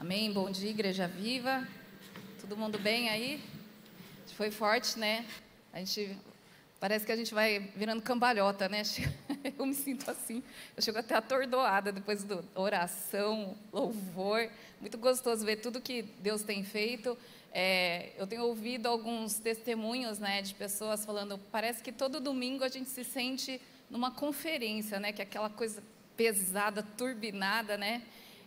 Amém? Bom dia, Igreja Viva. Todo mundo bem aí? Foi forte, né? A gente parece que a gente vai virando cambalhota, né? Eu me sinto assim. Eu chego até atordoada depois da oração, louvor. Muito gostoso ver tudo que Deus tem feito. É, eu tenho ouvido alguns testemunhos, né, de pessoas falando. Parece que todo domingo a gente se sente numa conferência, né? Que é aquela coisa pesada, turbinada, né?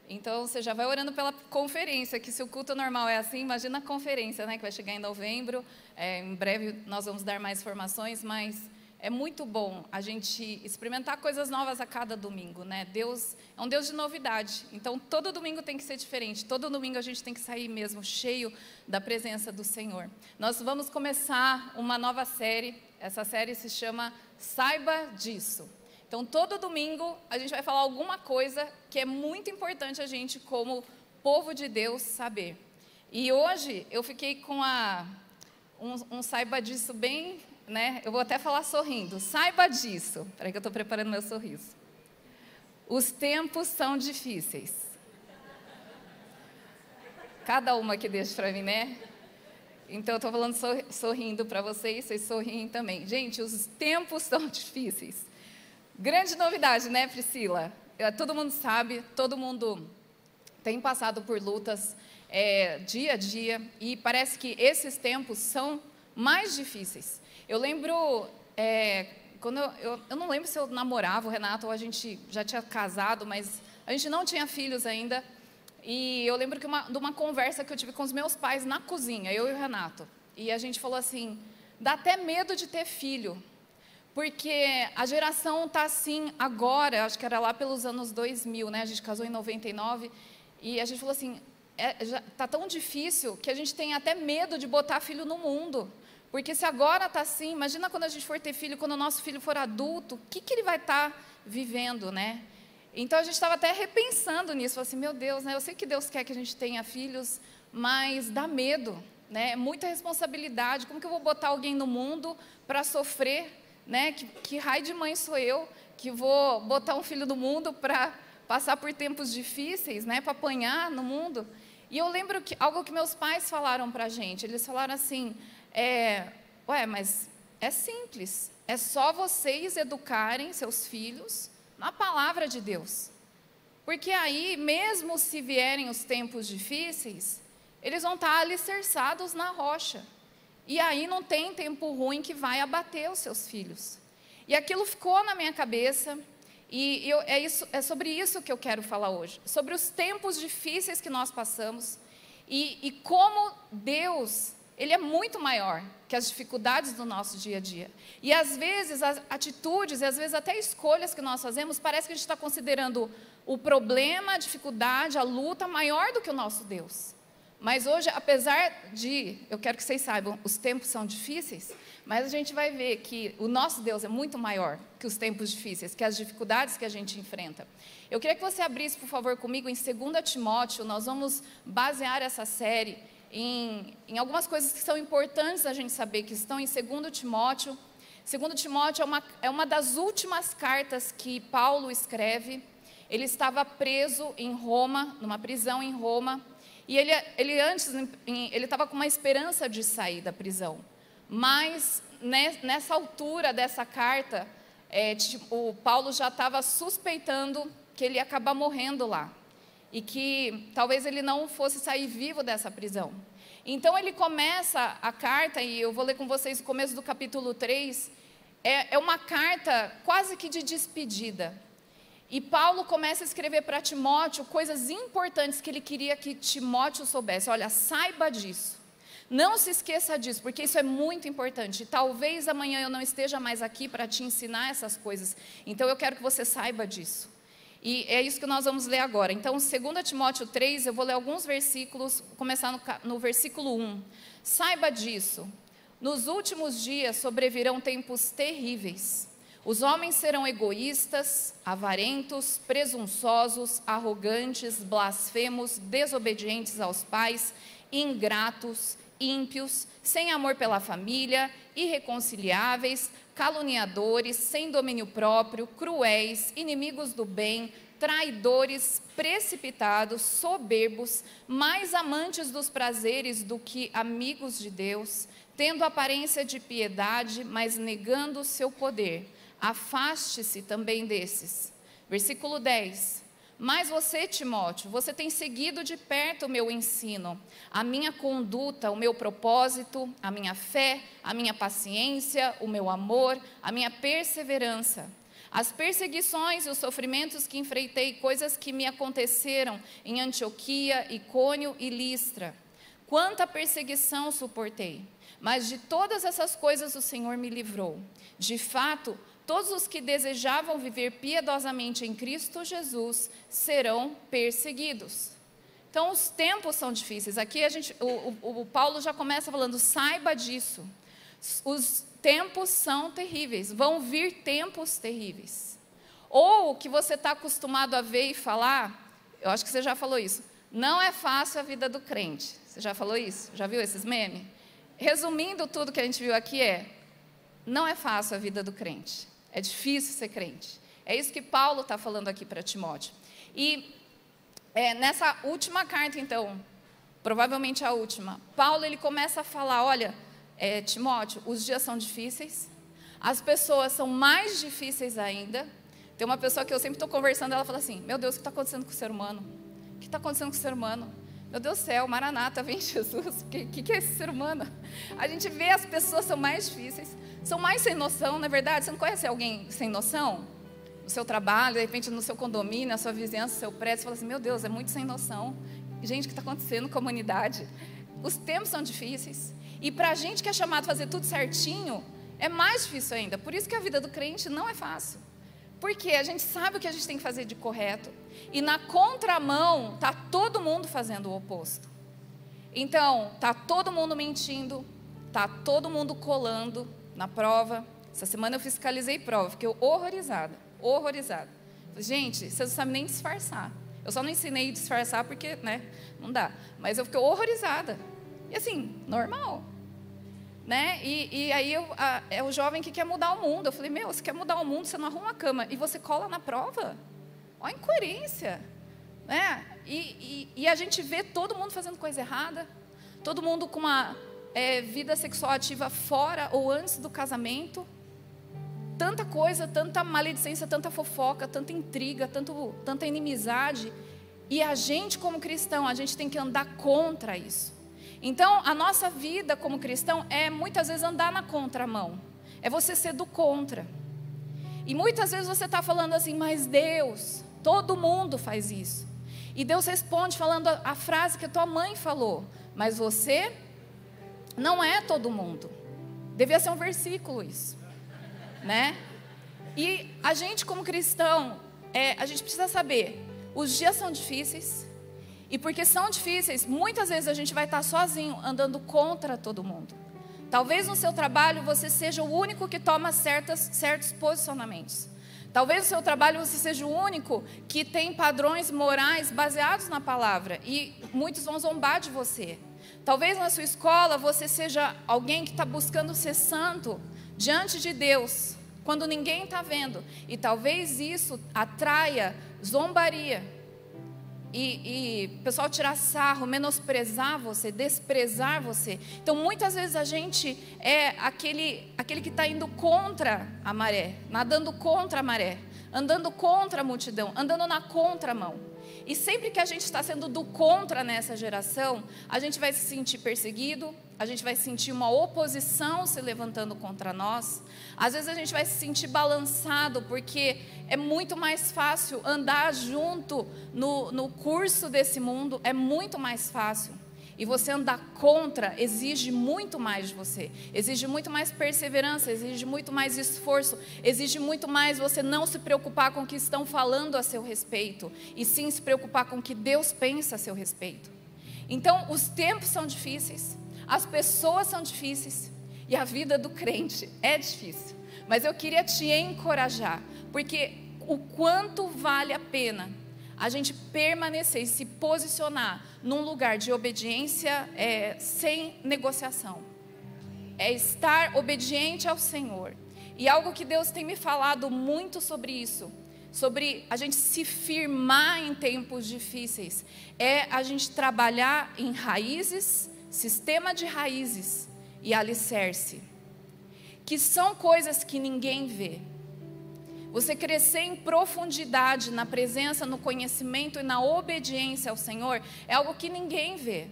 Então você já vai orando pela conferência, que se o culto normal é assim, imagina a conferência, né? Que vai chegar em novembro. É, em breve nós vamos dar mais informações, mas é muito bom a gente experimentar coisas novas a cada domingo, né? Deus é um Deus de novidade. Então todo domingo tem que ser diferente. Todo domingo a gente tem que sair mesmo cheio da presença do Senhor. Nós vamos começar uma nova série. Essa série se chama Saiba disso. Então, todo domingo a gente vai falar alguma coisa que é muito importante a gente, como povo de Deus, saber. E hoje eu fiquei com a, um, um saiba disso bem, né? Eu vou até falar sorrindo. Saiba disso. Peraí que eu estou preparando meu sorriso. Os tempos são difíceis. Cada uma que deixa para mim, né? Então, eu estou falando sorrindo para vocês, vocês sorriem também. Gente, os tempos são difíceis. Grande novidade, né, Priscila? É, todo mundo sabe, todo mundo tem passado por lutas é, dia a dia e parece que esses tempos são mais difíceis. Eu lembro, é, quando eu, eu, eu, não lembro se eu namorava o Renato ou a gente já tinha casado, mas a gente não tinha filhos ainda. E eu lembro que uma, de uma conversa que eu tive com os meus pais na cozinha, eu e o Renato. E a gente falou assim: dá até medo de ter filho, porque a geração está assim agora, acho que era lá pelos anos 2000, né? A gente casou em 99 e a gente falou assim, está é, tão difícil que a gente tem até medo de botar filho no mundo. Porque se agora está assim, imagina quando a gente for ter filho, quando o nosso filho for adulto, o que, que ele vai estar tá vivendo, né? Então a gente estava até repensando nisso, assim, meu Deus, né? Eu sei que Deus quer que a gente tenha filhos, mas dá medo, né? É muita responsabilidade. Como que eu vou botar alguém no mundo para sofrer né? Que, que raio de mãe sou eu que vou botar um filho no mundo para passar por tempos difíceis, né? Para apanhar no mundo. E eu lembro que algo que meus pais falaram para a gente. Eles falaram assim: é, ué, mas é simples. É só vocês educarem seus filhos na palavra de Deus. Porque aí, mesmo se vierem os tempos difíceis, eles vão estar alicerçados na rocha. E aí não tem tempo ruim que vai abater os seus filhos. E aquilo ficou na minha cabeça, e eu, é, isso, é sobre isso que eu quero falar hoje. Sobre os tempos difíceis que nós passamos e, e como Deus, Ele é muito maior que as dificuldades do nosso dia a dia. E às vezes as atitudes e às vezes até escolhas que nós fazemos, parece que a gente está considerando o problema, a dificuldade, a luta maior do que o nosso Deus. Mas hoje, apesar de, eu quero que vocês saibam, os tempos são difíceis, mas a gente vai ver que o nosso Deus é muito maior que os tempos difíceis, que as dificuldades que a gente enfrenta. Eu queria que você abrisse, por favor, comigo em 2 Timóteo, nós vamos basear essa série em, em algumas coisas que são importantes a gente saber, que estão em 2 Timóteo. 2 Timóteo é uma, é uma das últimas cartas que Paulo escreve. Ele estava preso em Roma, numa prisão em Roma, e ele, ele antes, ele estava com uma esperança de sair da prisão. Mas nessa altura dessa carta, é, o Paulo já estava suspeitando que ele ia acabar morrendo lá. E que talvez ele não fosse sair vivo dessa prisão. Então ele começa a carta, e eu vou ler com vocês o começo do capítulo 3. É, é uma carta quase que de despedida. E Paulo começa a escrever para Timóteo coisas importantes que ele queria que Timóteo soubesse. Olha, saiba disso. Não se esqueça disso, porque isso é muito importante. Talvez amanhã eu não esteja mais aqui para te ensinar essas coisas. Então eu quero que você saiba disso. E é isso que nós vamos ler agora. Então, 2 Timóteo 3, eu vou ler alguns versículos, começar no, no versículo 1. Saiba disso. Nos últimos dias sobrevirão tempos terríveis. Os homens serão egoístas, avarentos, presunçosos, arrogantes, blasfemos, desobedientes aos pais, ingratos, ímpios, sem amor pela família, irreconciliáveis, caluniadores, sem domínio próprio, cruéis, inimigos do bem, traidores, precipitados, soberbos, mais amantes dos prazeres do que amigos de Deus, tendo aparência de piedade, mas negando o seu poder. Afaste-se também desses. Versículo 10. Mas você, Timóteo, você tem seguido de perto o meu ensino, a minha conduta, o meu propósito, a minha fé, a minha paciência, o meu amor, a minha perseverança. As perseguições e os sofrimentos que enfrentei, coisas que me aconteceram em Antioquia, Icônio e Listra. Quanta perseguição suportei, mas de todas essas coisas o Senhor me livrou. De fato, todos os que desejavam viver piedosamente em Cristo Jesus serão perseguidos. Então, os tempos são difíceis. Aqui a gente, o, o, o Paulo já começa falando: saiba disso. Os tempos são terríveis, vão vir tempos terríveis. Ou o que você está acostumado a ver e falar, eu acho que você já falou isso, não é fácil a vida do crente. Você já falou isso? Já viu esses memes? Resumindo tudo que a gente viu aqui é, não é fácil a vida do crente. É difícil ser crente. É isso que Paulo está falando aqui para Timóteo. E é, nessa última carta, então, provavelmente a última, Paulo ele começa a falar: olha, é, Timóteo, os dias são difíceis, as pessoas são mais difíceis ainda. Tem uma pessoa que eu sempre estou conversando, ela fala assim: Meu Deus, o que está acontecendo com o ser humano? O que está acontecendo com o ser humano? Meu Deus do céu, Maranata, vem Jesus. O que, que, que, é esse ser humano? A gente vê as pessoas são mais difíceis, são mais sem noção, não é verdade? Você não conhece alguém sem noção? No seu trabalho, de repente no seu condomínio, na sua vizinhança, no seu prédio, você fala assim: Meu Deus, é muito sem noção. Gente, o que está acontecendo com a humanidade? Os tempos são difíceis. E para a gente que é chamado a fazer tudo certinho, é mais difícil ainda. Por isso que a vida do crente não é fácil. Porque a gente sabe o que a gente tem que fazer de correto. E na contramão, está todo mundo fazendo o oposto. Então, está todo mundo mentindo, está todo mundo colando na prova. Essa semana eu fiscalizei prova, fiquei horrorizada, horrorizada. Gente, vocês não sabem nem disfarçar. Eu só não ensinei a disfarçar porque, né, não dá. Mas eu fiquei horrorizada. E assim, normal. Né? E, e aí eu, a, é o jovem que quer mudar o mundo. Eu falei, meu, você quer mudar o mundo, você não arruma a cama e você cola na prova? Olha a incoerência. Né? E, e, e, a gente vê todo mundo fazendo coisa errada, todo mundo com uma é, vida sexual ativa fora ou antes do casamento. Tanta coisa, tanta maledicência, tanta fofoca, tanta intriga, tanto, tanta inimizade. E a gente, como cristão, a gente tem que andar contra isso. Então, a nossa vida como cristão é muitas vezes andar na contramão, é você ser do contra. E muitas vezes você está falando assim, mas Deus, todo mundo faz isso. E Deus responde falando a, frase que a tua mãe falou, mas você não é todo mundo. Devia ser um versículo isso, né? E a gente como cristão, é, a gente precisa saber, os dias são difíceis, e porque são difíceis, muitas vezes a gente vai estar sozinho, andando contra todo mundo. Talvez no seu trabalho você seja o único que toma certas, certos posicionamentos. Talvez no seu trabalho você seja o único que tem padrões morais baseados na palavra e muitos vão zombar de você. Talvez na sua escola você seja alguém que está buscando ser santo diante de Deus, quando ninguém está vendo. E talvez isso atraia zombaria e, e o pessoal tirar sarro, menosprezar você, desprezar você. Então, muitas vezes a gente é aquele, aquele que está indo contra a maré, nadando contra a maré, andando contra a multidão, andando na contramão. E sempre que a gente está sendo do contra nessa geração, a gente vai se sentir perseguido, a gente vai sentir uma oposição se levantando contra nós. Às vezes a gente vai se sentir balançado, porque é muito mais fácil andar junto no, no curso desse mundo, é muito mais fácil. E você andar contra exige muito mais de você, exige muito mais perseverança, exige muito mais esforço, exige muito mais você não se preocupar com o que estão falando a seu respeito, e sim se preocupar com o que Deus pensa a seu respeito. Então, os tempos são difíceis, as pessoas são difíceis, e a vida do crente é difícil. Mas eu queria te encorajar, porque o quanto vale a pena a gente permanecer e se posicionar num lugar de obediência é, sem negociação. É estar obediente ao Senhor. E algo que Deus tem me falado muito sobre isso sobre a gente se firmar em tempos difíceis, é a gente trabalhar em raízes, sistema de raízes e alicerce, que são coisas que ninguém vê. Você crescer em profundidade na presença, no conhecimento e na obediência ao Senhor é algo que ninguém vê.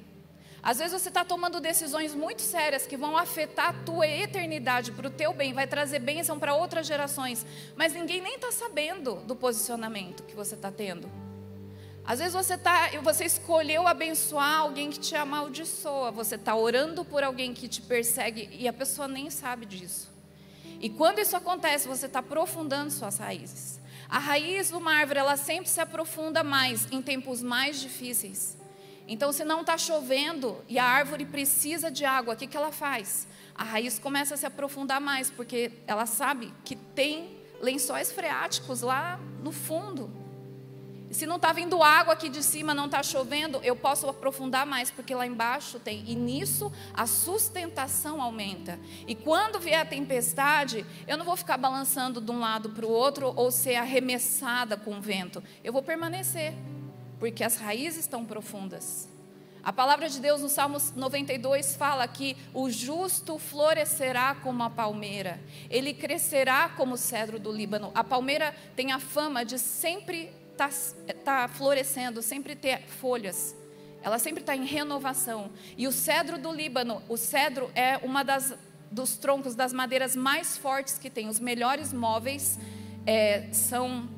Às vezes você está tomando decisões muito sérias que vão afetar a tua eternidade para o teu bem, vai trazer bênção para outras gerações, mas ninguém nem está sabendo do posicionamento que você está tendo. Às vezes você tá, você escolheu abençoar alguém que te amaldiçoa, você está orando por alguém que te persegue e a pessoa nem sabe disso. E quando isso acontece, você está aprofundando suas raízes. A raiz de uma árvore, ela sempre se aprofunda mais em tempos mais difíceis. Então, se não está chovendo e a árvore precisa de água, o que, que ela faz? A raiz começa a se aprofundar mais, porque ela sabe que tem lençóis freáticos lá no fundo. Se não está vindo água aqui de cima, não está chovendo, eu posso aprofundar mais, porque lá embaixo tem. E nisso a sustentação aumenta. E quando vier a tempestade, eu não vou ficar balançando de um lado para o outro ou ser arremessada com o vento. Eu vou permanecer porque as raízes estão profundas. A palavra de Deus no Salmo 92 fala que o justo florescerá como a palmeira, ele crescerá como o cedro do Líbano. A palmeira tem a fama de sempre estar tá, tá florescendo, sempre ter folhas. Ela sempre está em renovação. E o cedro do Líbano, o cedro é uma das dos troncos das madeiras mais fortes que tem. Os melhores móveis é, são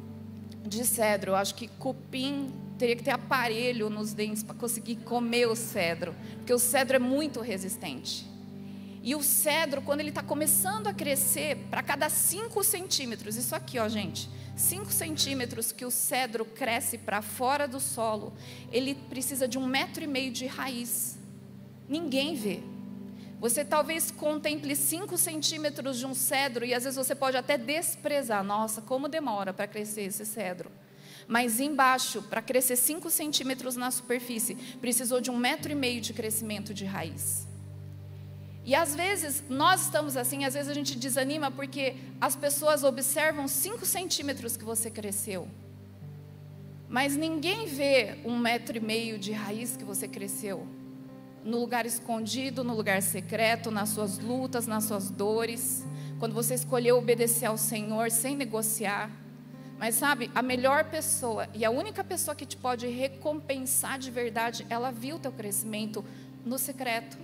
de cedro. Eu acho que cupim teria que ter aparelho nos dentes para conseguir comer o cedro, porque o cedro é muito resistente. E o cedro, quando ele está começando a crescer, para cada 5 centímetros, isso aqui, ó, gente, 5 centímetros que o cedro cresce para fora do solo, ele precisa de um metro e meio de raiz. Ninguém vê. Você talvez contemple 5 centímetros de um cedro e às vezes você pode até desprezar. Nossa, como demora para crescer esse cedro. Mas embaixo, para crescer 5 centímetros na superfície, precisou de um metro e meio de crescimento de raiz. E às vezes nós estamos assim, às vezes a gente desanima porque as pessoas observam 5 centímetros que você cresceu. Mas ninguém vê um metro e meio de raiz que você cresceu. No lugar escondido, no lugar secreto, nas suas lutas, nas suas dores. Quando você escolheu obedecer ao Senhor sem negociar. Mas sabe, a melhor pessoa e a única pessoa que te pode recompensar de verdade, ela viu o teu crescimento no secreto.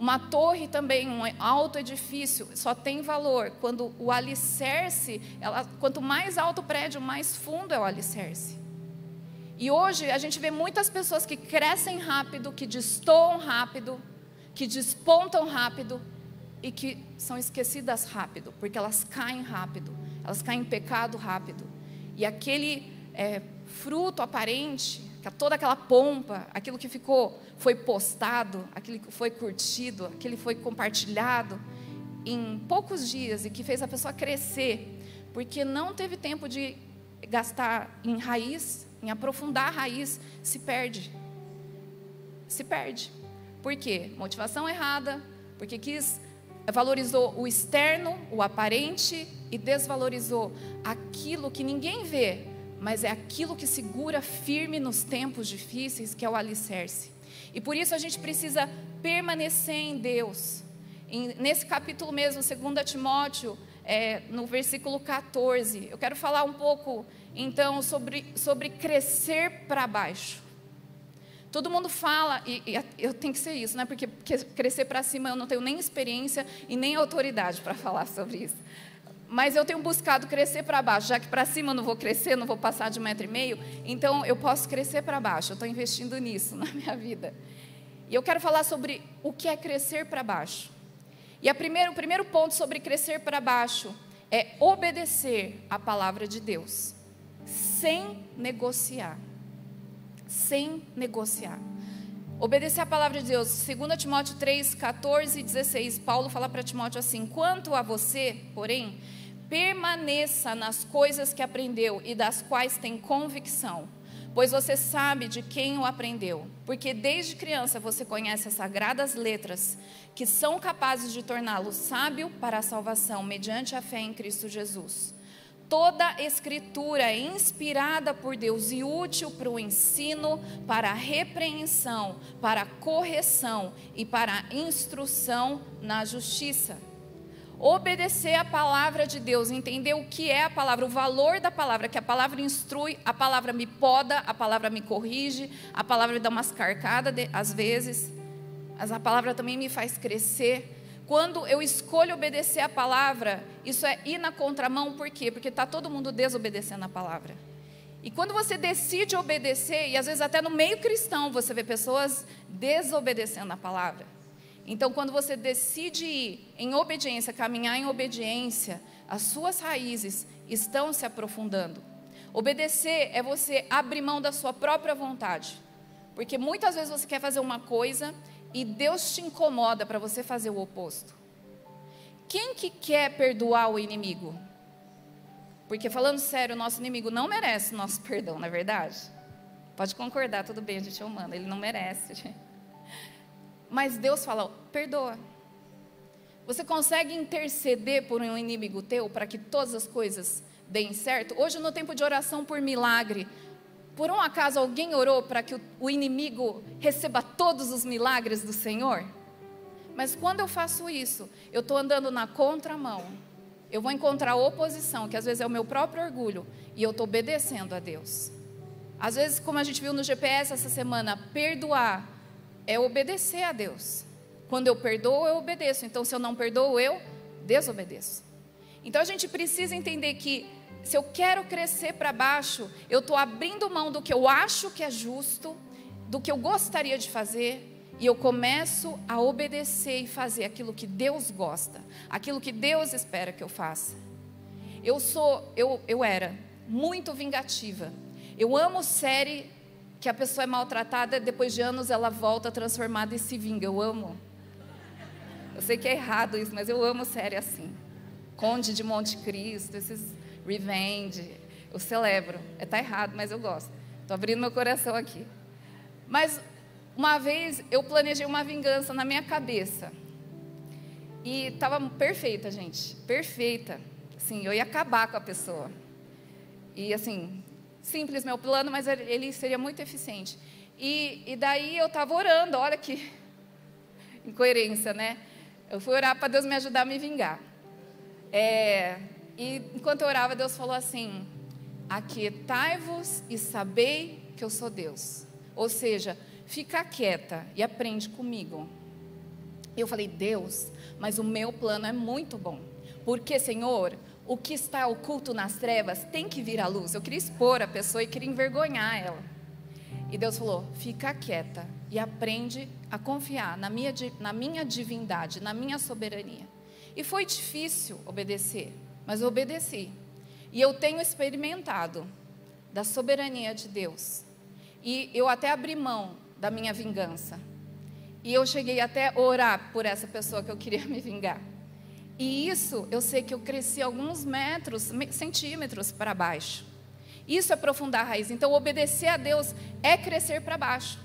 Uma torre também, um alto edifício, só tem valor quando o alicerce, ela, quanto mais alto o prédio, mais fundo é o alicerce. E hoje a gente vê muitas pessoas que crescem rápido, que destoam rápido, que despontam rápido e que são esquecidas rápido, porque elas caem rápido elas caem em pecado rápido. E aquele é, fruto aparente, toda aquela pompa, aquilo que ficou, foi postado, aquilo que foi curtido, aquilo que foi compartilhado em poucos dias e que fez a pessoa crescer, porque não teve tempo de gastar em raiz, em aprofundar a raiz, se perde. Se perde. Por quê? Motivação errada, porque quis valorizou o externo, o aparente e desvalorizou aquilo que ninguém vê, mas é aquilo que segura firme nos tempos difíceis, que é o alicerce. E por isso a gente precisa permanecer em Deus. Em, nesse capítulo mesmo, 2 Timóteo, é, no versículo 14, eu quero falar um pouco então sobre, sobre crescer para baixo. Todo mundo fala, e, e, eu tenho que ser isso, né? Porque, porque crescer para cima eu não tenho nem experiência e nem autoridade para falar sobre isso. Mas eu tenho buscado crescer para baixo, já que para cima eu não vou crescer, não vou passar de um metro e meio, então eu posso crescer para baixo. Eu estou investindo nisso na minha vida. E eu quero falar sobre o que é crescer para baixo. E primeiro, o primeiro ponto sobre crescer para baixo é obedecer a palavra de Deus, sem negociar sem negociar. Obedecer a palavra de Deus. 2 Timóteo 3, 14 e 16. Paulo fala para Timóteo assim: Quanto a você, porém, permaneça nas coisas que aprendeu e das quais tem convicção, pois você sabe de quem o aprendeu. Porque desde criança você conhece as sagradas letras que são capazes de torná-lo sábio para a salvação mediante a fé em Cristo Jesus. Toda escritura é inspirada por Deus e útil para o ensino, para a repreensão, para a correção e para a instrução na justiça. Obedecer a palavra de Deus, entender o que é a palavra, o valor da palavra, que a palavra instrui, a palavra me poda, a palavra me corrige, a palavra me dá umas carcadas às vezes, mas a palavra também me faz crescer. Quando eu escolho obedecer a palavra, isso é ir na contramão, por quê? Porque está todo mundo desobedecendo a palavra. E quando você decide obedecer, e às vezes até no meio cristão você vê pessoas desobedecendo a palavra. Então, quando você decide ir em obediência, caminhar em obediência, as suas raízes estão se aprofundando. Obedecer é você abrir mão da sua própria vontade. Porque muitas vezes você quer fazer uma coisa e Deus te incomoda para você fazer o oposto. Quem que quer perdoar o inimigo? Porque falando sério, o nosso inimigo não merece nosso perdão, não é verdade? Pode concordar, tudo bem, a gente é humano, ele não merece. Mas Deus fala, perdoa. Você consegue interceder por um inimigo teu para que todas as coisas deem certo? Hoje, no tempo de oração por milagre, por um acaso alguém orou para que o inimigo receba todos os milagres do Senhor? Mas quando eu faço isso, eu estou andando na contramão. Eu vou encontrar oposição, que às vezes é o meu próprio orgulho, e eu estou obedecendo a Deus. Às vezes, como a gente viu no GPS essa semana, perdoar é obedecer a Deus. Quando eu perdoo, eu obedeço. Então, se eu não perdoo, eu desobedeço. Então, a gente precisa entender que se eu quero crescer para baixo, eu estou abrindo mão do que eu acho que é justo, do que eu gostaria de fazer, e eu começo a obedecer e fazer aquilo que Deus gosta, aquilo que Deus espera que eu faça. Eu sou, eu, eu era muito vingativa. Eu amo série que a pessoa é maltratada, depois de anos ela volta transformada e se vinga. Eu amo. Eu sei que é errado isso, mas eu amo série assim. Conde de Monte Cristo, esses Revenge, eu celebro. É, errado, mas eu gosto. Estou abrindo meu coração aqui. Mas uma vez eu planejei uma vingança na minha cabeça. E estava perfeita, gente. Perfeita. Assim, eu ia acabar com a pessoa. E assim, simples meu plano, mas ele seria muito eficiente. E, e daí eu estava orando, olha que incoerência, né? Eu fui orar para Deus me ajudar a me vingar. É, e enquanto eu orava, Deus falou assim: Aquietai-vos e sabei que eu sou Deus. Ou seja, fica quieta e aprende comigo. Eu falei, Deus, mas o meu plano é muito bom. Porque, Senhor, o que está oculto nas trevas tem que vir à luz. Eu queria expor a pessoa e queria envergonhar ela. E Deus falou: fica quieta e aprende a confiar na minha, na minha divindade, na minha soberania. E foi difícil obedecer mas eu obedeci. E eu tenho experimentado da soberania de Deus. E eu até abri mão da minha vingança. E eu cheguei até orar por essa pessoa que eu queria me vingar. E isso, eu sei que eu cresci alguns metros, centímetros para baixo. Isso é aprofundar a raiz. Então, obedecer a Deus é crescer para baixo.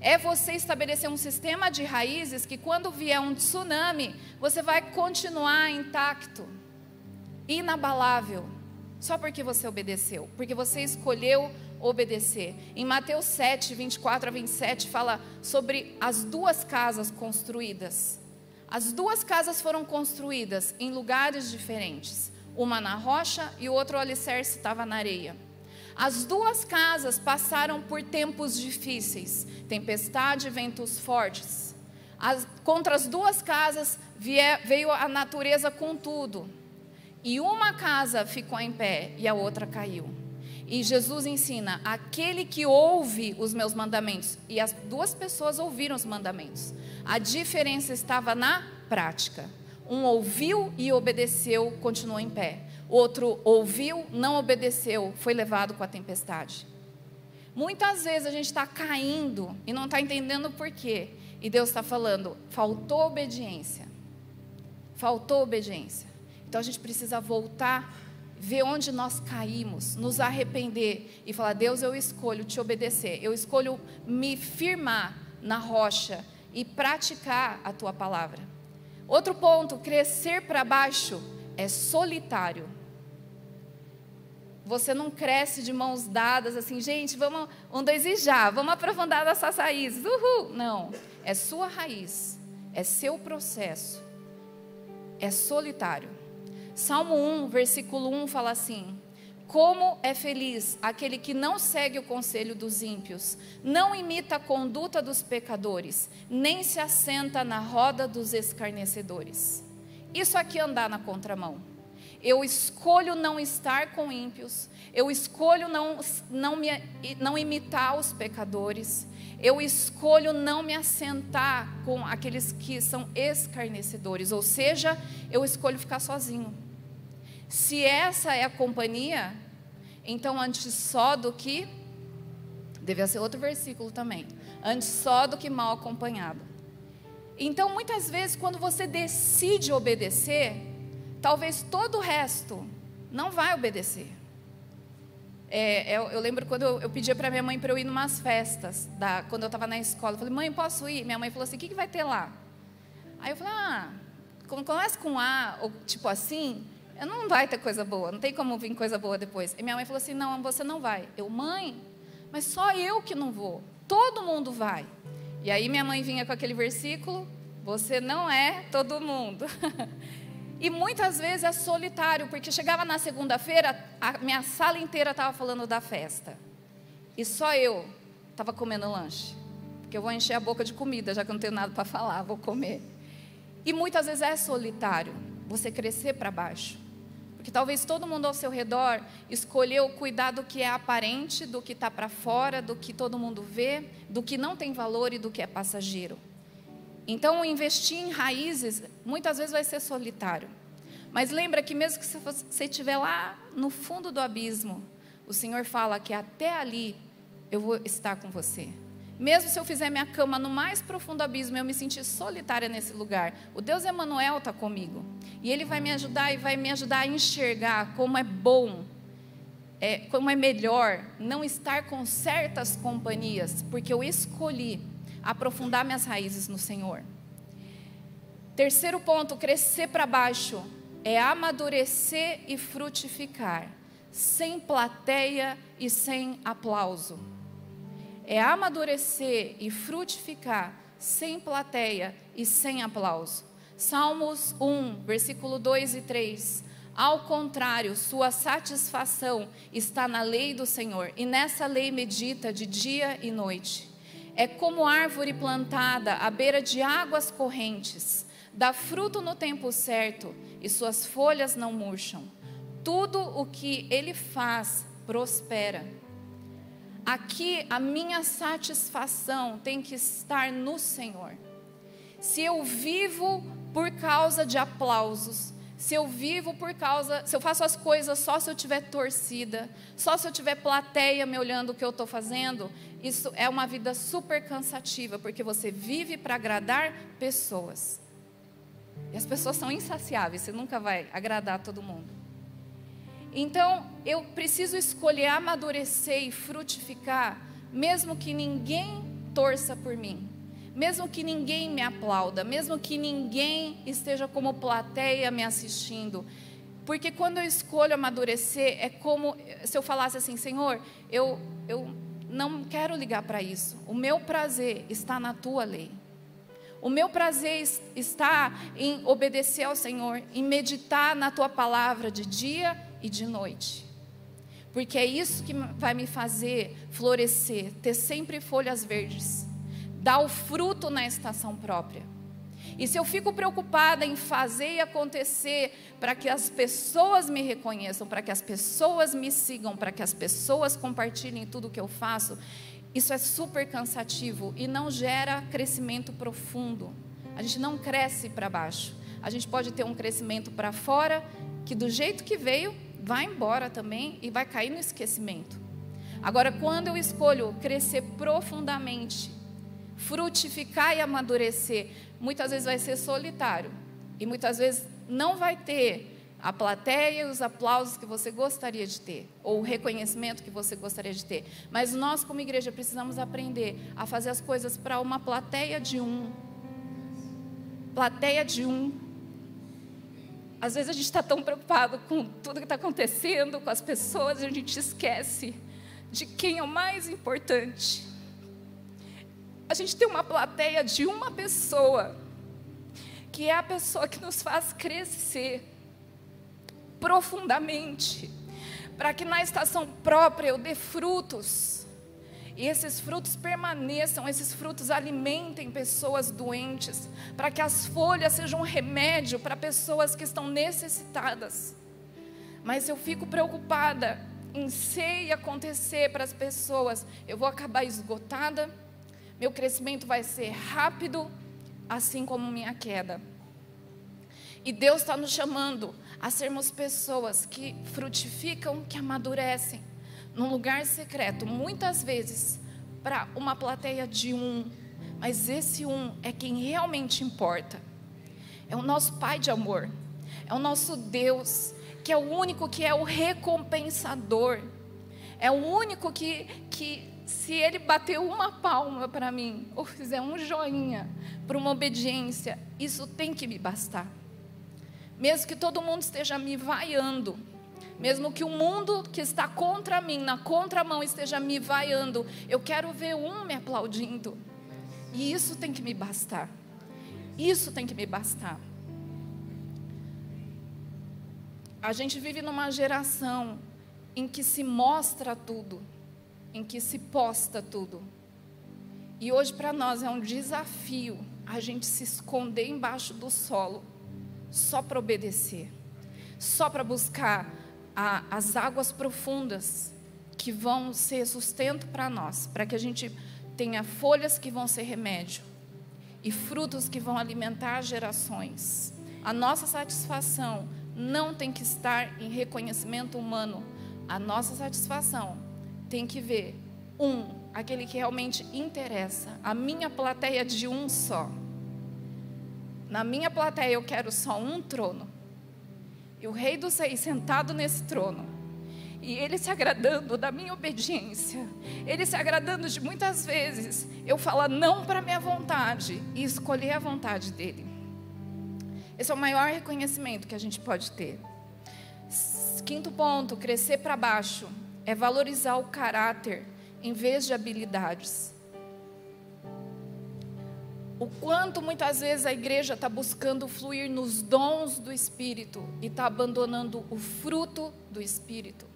É você estabelecer um sistema de raízes que, quando vier um tsunami, você vai continuar intacto inabalável, só porque você obedeceu, porque você escolheu obedecer. Em Mateus 7, 24 a 27, fala sobre as duas casas construídas. As duas casas foram construídas em lugares diferentes, uma na rocha e o outro alicerce estava na areia. As duas casas passaram por tempos difíceis, tempestade e ventos fortes. As, contra as duas casas veio a natureza com tudo e uma casa ficou em pé e a outra caiu. E Jesus ensina: aquele que ouve os meus mandamentos, e as duas pessoas ouviram os mandamentos. A diferença estava na prática. Um ouviu e obedeceu, continuou em pé. Outro ouviu, não obedeceu, foi levado com a tempestade. Muitas vezes a gente está caindo e não está entendendo por quê. E Deus está falando: faltou obediência. Faltou obediência. Então a gente precisa voltar, ver onde nós caímos, nos arrepender e falar: Deus, eu escolho te obedecer, eu escolho me firmar na rocha e praticar a tua palavra. Outro ponto: crescer para baixo é solitário. Você não cresce de mãos dadas assim, gente, vamos, um, dois e já, vamos aprofundar nossas raízes, uhul. Não, é sua raiz, é seu processo, é solitário. Salmo 1, versículo 1 fala assim: Como é feliz aquele que não segue o conselho dos ímpios, não imita a conduta dos pecadores, nem se assenta na roda dos escarnecedores. Isso aqui é andar na contramão. Eu escolho não estar com ímpios. Eu escolho não, não, me, não imitar os pecadores. Eu escolho não me assentar com aqueles que são escarnecedores. Ou seja, eu escolho ficar sozinho. Se essa é a companhia, então antes só do que. Devia ser outro versículo também. Antes só do que mal acompanhado. Então, muitas vezes, quando você decide obedecer, talvez todo o resto não vai obedecer. É, eu, eu, lembro quando eu, eu pedia para minha mãe para eu ir em umas festas, da, quando eu estava na escola. Eu falei, mãe, posso ir? Minha mãe falou assim: o que, que vai ter lá? Aí eu falei, ah, começa com A, ou tipo assim, não vai ter coisa boa, não tem como vir coisa boa depois. E minha mãe falou assim: não, você não vai. Eu, mãe, mas só eu que não vou, todo mundo vai. E aí minha mãe vinha com aquele versículo: você não é todo mundo. E muitas vezes é solitário, porque chegava na segunda-feira, a minha sala inteira estava falando da festa. E só eu estava comendo lanche. Porque eu vou encher a boca de comida, já que eu não tenho nada para falar, vou comer. E muitas vezes é solitário, você crescer para baixo. Porque talvez todo mundo ao seu redor escolheu cuidar do que é aparente, do que está para fora, do que todo mundo vê, do que não tem valor e do que é passageiro. Então, investir em raízes muitas vezes vai ser solitário. Mas lembra que mesmo que você estiver lá no fundo do abismo, o Senhor fala que até ali eu vou estar com você. Mesmo se eu fizer minha cama no mais profundo abismo, eu me sentir solitária nesse lugar, o Deus Emanuel está comigo. E Ele vai me ajudar e vai me ajudar a enxergar como é bom, é, como é melhor não estar com certas companhias, porque eu escolhi aprofundar minhas raízes no Senhor. Terceiro ponto, crescer para baixo, é amadurecer e frutificar, sem plateia e sem aplauso. É amadurecer e frutificar, sem plateia e sem aplauso. Salmos 1, versículo 2 e 3. Ao contrário, sua satisfação está na lei do Senhor, e nessa lei medita de dia e noite. É como árvore plantada à beira de águas correntes, dá fruto no tempo certo e suas folhas não murcham. Tudo o que ele faz prospera. Aqui a minha satisfação tem que estar no Senhor. Se eu vivo por causa de aplausos, se eu vivo por causa, se eu faço as coisas só se eu tiver torcida, só se eu tiver plateia me olhando o que eu estou fazendo, isso é uma vida super cansativa, porque você vive para agradar pessoas. E as pessoas são insaciáveis, você nunca vai agradar todo mundo. Então, eu preciso escolher amadurecer e frutificar, mesmo que ninguém torça por mim mesmo que ninguém me aplauda, mesmo que ninguém esteja como plateia me assistindo. Porque quando eu escolho amadurecer, é como se eu falasse assim: Senhor, eu, eu não quero ligar para isso. O meu prazer está na tua lei. O meu prazer está em obedecer ao Senhor, em meditar na tua palavra de dia e de noite. Porque é isso que vai me fazer florescer, ter sempre folhas verdes dá o fruto na estação própria. E se eu fico preocupada em fazer e acontecer para que as pessoas me reconheçam, para que as pessoas me sigam, para que as pessoas compartilhem tudo que eu faço, isso é super cansativo e não gera crescimento profundo. A gente não cresce para baixo. A gente pode ter um crescimento para fora que do jeito que veio vai embora também e vai cair no esquecimento. Agora, quando eu escolho crescer profundamente frutificar e amadurecer, muitas vezes vai ser solitário. E muitas vezes não vai ter a plateia e os aplausos que você gostaria de ter, ou o reconhecimento que você gostaria de ter. Mas nós, como igreja, precisamos aprender a fazer as coisas para uma plateia de um. Plateia de um. Às vezes a gente está tão preocupado com tudo que está acontecendo, com as pessoas, a gente esquece de quem é o mais importante. A gente tem uma plateia de uma pessoa, que é a pessoa que nos faz crescer profundamente, para que na estação própria eu dê frutos e esses frutos permaneçam, esses frutos alimentem pessoas doentes, para que as folhas sejam um remédio para pessoas que estão necessitadas. Mas eu fico preocupada em ser e acontecer para as pessoas, eu vou acabar esgotada, meu crescimento vai ser rápido, assim como minha queda. E Deus está nos chamando a sermos pessoas que frutificam, que amadurecem num lugar secreto, muitas vezes para uma plateia de um, mas esse um é quem realmente importa. É o nosso Pai de amor, é o nosso Deus, que é o único que é o recompensador, é o único que, que se ele bater uma palma para mim, ou fizer um joinha para uma obediência, isso tem que me bastar. Mesmo que todo mundo esteja me vaiando, mesmo que o mundo que está contra mim, na contramão, esteja me vaiando, eu quero ver um me aplaudindo. E isso tem que me bastar. Isso tem que me bastar. A gente vive numa geração em que se mostra tudo, em que se posta tudo. E hoje para nós é um desafio a gente se esconder embaixo do solo só para obedecer, só para buscar a, as águas profundas que vão ser sustento para nós, para que a gente tenha folhas que vão ser remédio e frutos que vão alimentar gerações. A nossa satisfação não tem que estar em reconhecimento humano. A nossa satisfação tem que ver um, aquele que realmente interessa. A minha plateia de um só. Na minha plateia eu quero só um trono. E o Rei dos Reis sentado nesse trono. E ele se agradando da minha obediência. Ele se agradando de muitas vezes eu falar não para minha vontade e escolher a vontade dele. Esse é o maior reconhecimento que a gente pode ter. Quinto ponto, crescer para baixo é valorizar o caráter em vez de habilidades. O quanto muitas vezes a igreja está buscando fluir nos dons do Espírito e está abandonando o fruto do Espírito.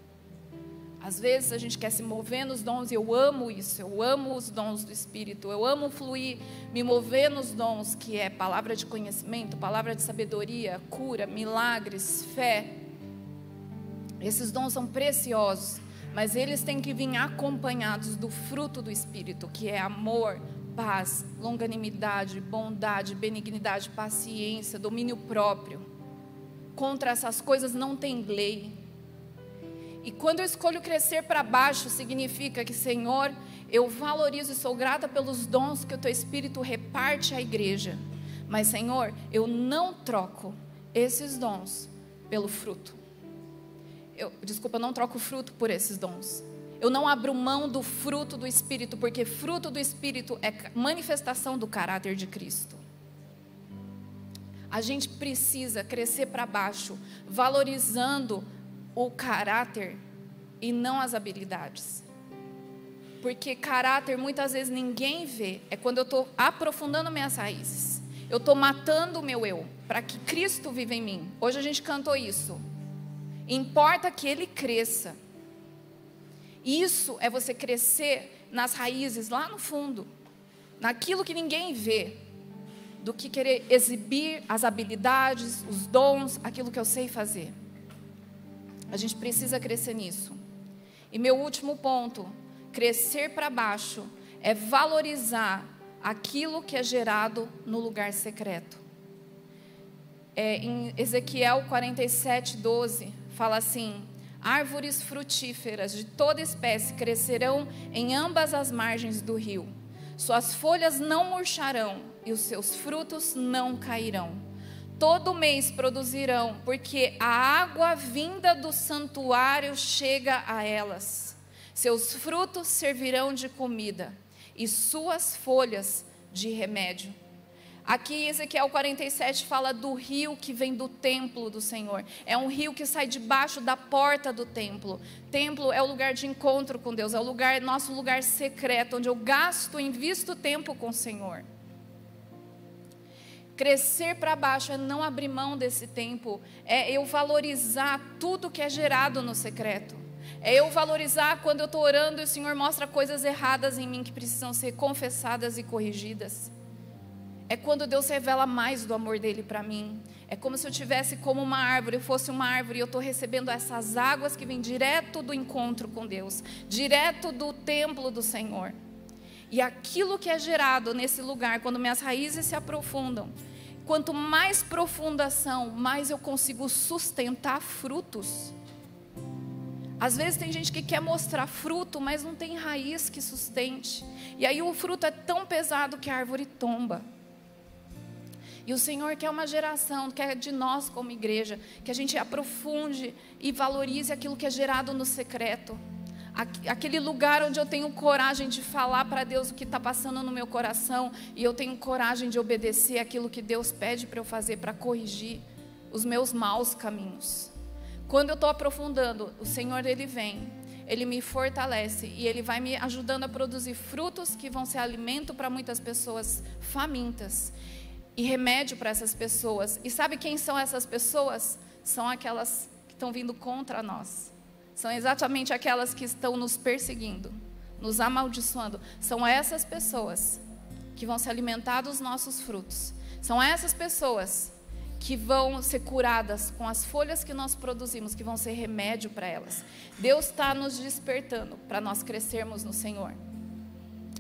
Às vezes a gente quer se mover nos dons, e eu amo isso, eu amo os dons do Espírito, eu amo fluir, me mover nos dons, que é palavra de conhecimento, palavra de sabedoria, cura, milagres, fé. Esses dons são preciosos, mas eles têm que vir acompanhados do fruto do Espírito, que é amor, paz, longanimidade, bondade, benignidade, paciência, domínio próprio. Contra essas coisas não tem lei. E quando eu escolho crescer para baixo, significa que, Senhor, eu valorizo e sou grata pelos dons que o teu Espírito reparte à igreja. Mas, Senhor, eu não troco esses dons pelo fruto. Eu, desculpa, não troco fruto por esses dons. Eu não abro mão do fruto do Espírito, porque fruto do Espírito é manifestação do caráter de Cristo. A gente precisa crescer para baixo, valorizando o caráter e não as habilidades. Porque caráter muitas vezes ninguém vê, é quando eu estou aprofundando minhas raízes. Eu estou matando o meu eu, para que Cristo viva em mim. Hoje a gente cantou isso. Importa que ele cresça isso é você crescer nas raízes lá no fundo, naquilo que ninguém vê, do que querer exibir as habilidades, os dons, aquilo que eu sei fazer. A gente precisa crescer nisso. E meu último ponto, crescer para baixo, é valorizar aquilo que é gerado no lugar secreto. É, em Ezequiel 47, 12, fala assim: Árvores frutíferas de toda espécie crescerão em ambas as margens do rio. Suas folhas não murcharão e os seus frutos não cairão. Todo mês produzirão, porque a água vinda do santuário chega a elas. Seus frutos servirão de comida e suas folhas de remédio. Aqui Ezequiel 47 fala do rio que vem do templo do Senhor. É um rio que sai debaixo da porta do templo. Templo é o lugar de encontro com Deus, é o lugar, nosso lugar secreto, onde eu gasto, invisto tempo com o Senhor. Crescer para baixo é não abrir mão desse tempo, é eu valorizar tudo que é gerado no secreto. É eu valorizar quando eu estou orando e o Senhor mostra coisas erradas em mim que precisam ser confessadas e corrigidas. É quando Deus revela mais do amor dele para mim. É como se eu tivesse como uma árvore, eu fosse uma árvore e eu estou recebendo essas águas que vêm direto do encontro com Deus, direto do templo do Senhor. E aquilo que é gerado nesse lugar, quando minhas raízes se aprofundam, quanto mais profundas são, mais eu consigo sustentar frutos. Às vezes tem gente que quer mostrar fruto, mas não tem raiz que sustente. E aí o fruto é tão pesado que a árvore tomba. E o Senhor quer uma geração, quer de nós como igreja, que a gente aprofunde e valorize aquilo que é gerado no secreto. Aquele lugar onde eu tenho coragem de falar para Deus o que está passando no meu coração e eu tenho coragem de obedecer aquilo que Deus pede para eu fazer, para corrigir os meus maus caminhos. Quando eu estou aprofundando, o Senhor ele vem, ele me fortalece e ele vai me ajudando a produzir frutos que vão ser alimento para muitas pessoas famintas e remédio para essas pessoas. E sabe quem são essas pessoas? São aquelas que estão vindo contra nós. São exatamente aquelas que estão nos perseguindo, nos amaldiçoando. São essas pessoas que vão se alimentar dos nossos frutos. São essas pessoas que vão ser curadas com as folhas que nós produzimos, que vão ser remédio para elas. Deus está nos despertando para nós crescermos no Senhor.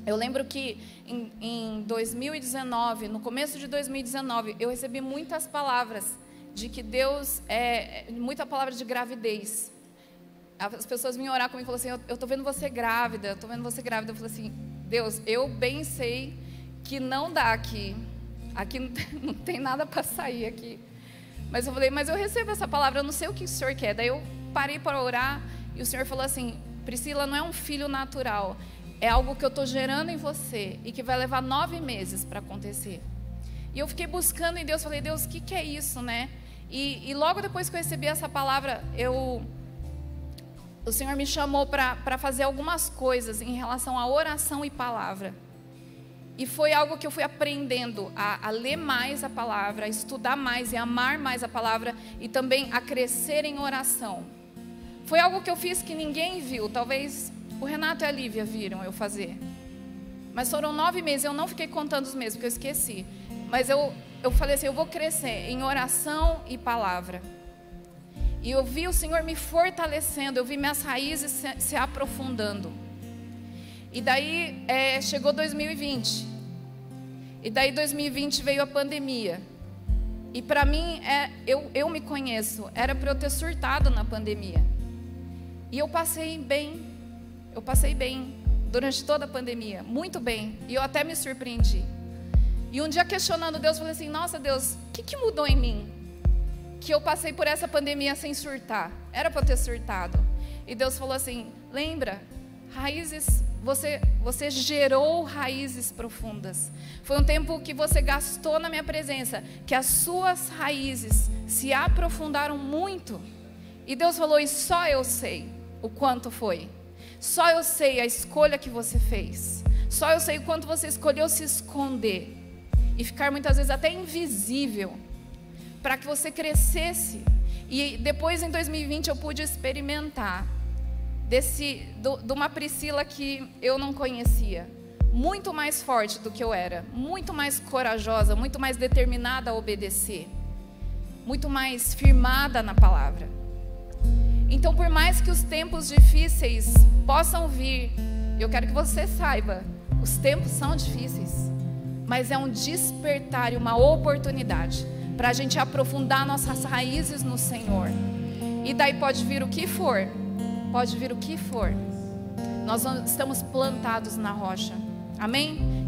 Eu lembro que em, em 2019, no começo de 2019, eu recebi muitas palavras de que Deus é muita palavra de gravidez. As pessoas vinham orar comigo e falaram assim: Eu estou vendo você grávida, eu estou vendo você grávida. Eu falei assim: Deus, eu bem sei que não dá aqui. Aqui não tem, não tem nada para sair aqui. Mas eu falei: Mas eu recebo essa palavra, eu não sei o que o Senhor quer. Daí eu parei para orar e o Senhor falou assim: Priscila, não é um filho natural, é algo que eu estou gerando em você e que vai levar nove meses para acontecer. E eu fiquei buscando em Deus, falei, Deus, o que, que é isso, né? E, e, logo depois que eu recebi essa palavra, eu, o Senhor me chamou para fazer algumas coisas em relação à oração e palavra. E foi algo que eu fui aprendendo a, a ler mais a palavra, a estudar mais e amar mais a palavra e também a crescer em oração. Foi algo que eu fiz que ninguém viu, talvez o Renato e a Lívia viram eu fazer. Mas foram nove meses, eu não fiquei contando os meses, porque eu esqueci. Mas eu, eu falei assim: eu vou crescer em oração e palavra. E eu vi o Senhor me fortalecendo, eu vi minhas raízes se, se aprofundando. E daí é, chegou 2020. E daí 2020 veio a pandemia. E para mim, é, eu, eu me conheço, era para eu ter surtado na pandemia. E eu passei bem, eu passei bem durante toda a pandemia, muito bem, e eu até me surpreendi. E um dia questionando Deus, falei assim: Nossa Deus, o que, que mudou em mim? Que eu passei por essa pandemia sem surtar. Era para eu ter surtado. E Deus falou assim: Lembra, raízes, você, você gerou raízes profundas. Foi um tempo que você gastou na minha presença, que as suas raízes se aprofundaram muito. E Deus falou: E só eu sei o quanto foi. Só eu sei a escolha que você fez. Só eu sei o quanto você escolheu se esconder e ficar muitas vezes até invisível para que você crescesse. E depois em 2020 eu pude experimentar desse de uma Priscila que eu não conhecia, muito mais forte do que eu era, muito mais corajosa, muito mais determinada a obedecer, muito mais firmada na palavra. Então, por mais que os tempos difíceis possam vir, eu quero que você saiba, os tempos são difíceis, mas é um despertar e uma oportunidade para a gente aprofundar nossas raízes no Senhor. E daí pode vir o que for, pode vir o que for. Nós estamos plantados na rocha. Amém?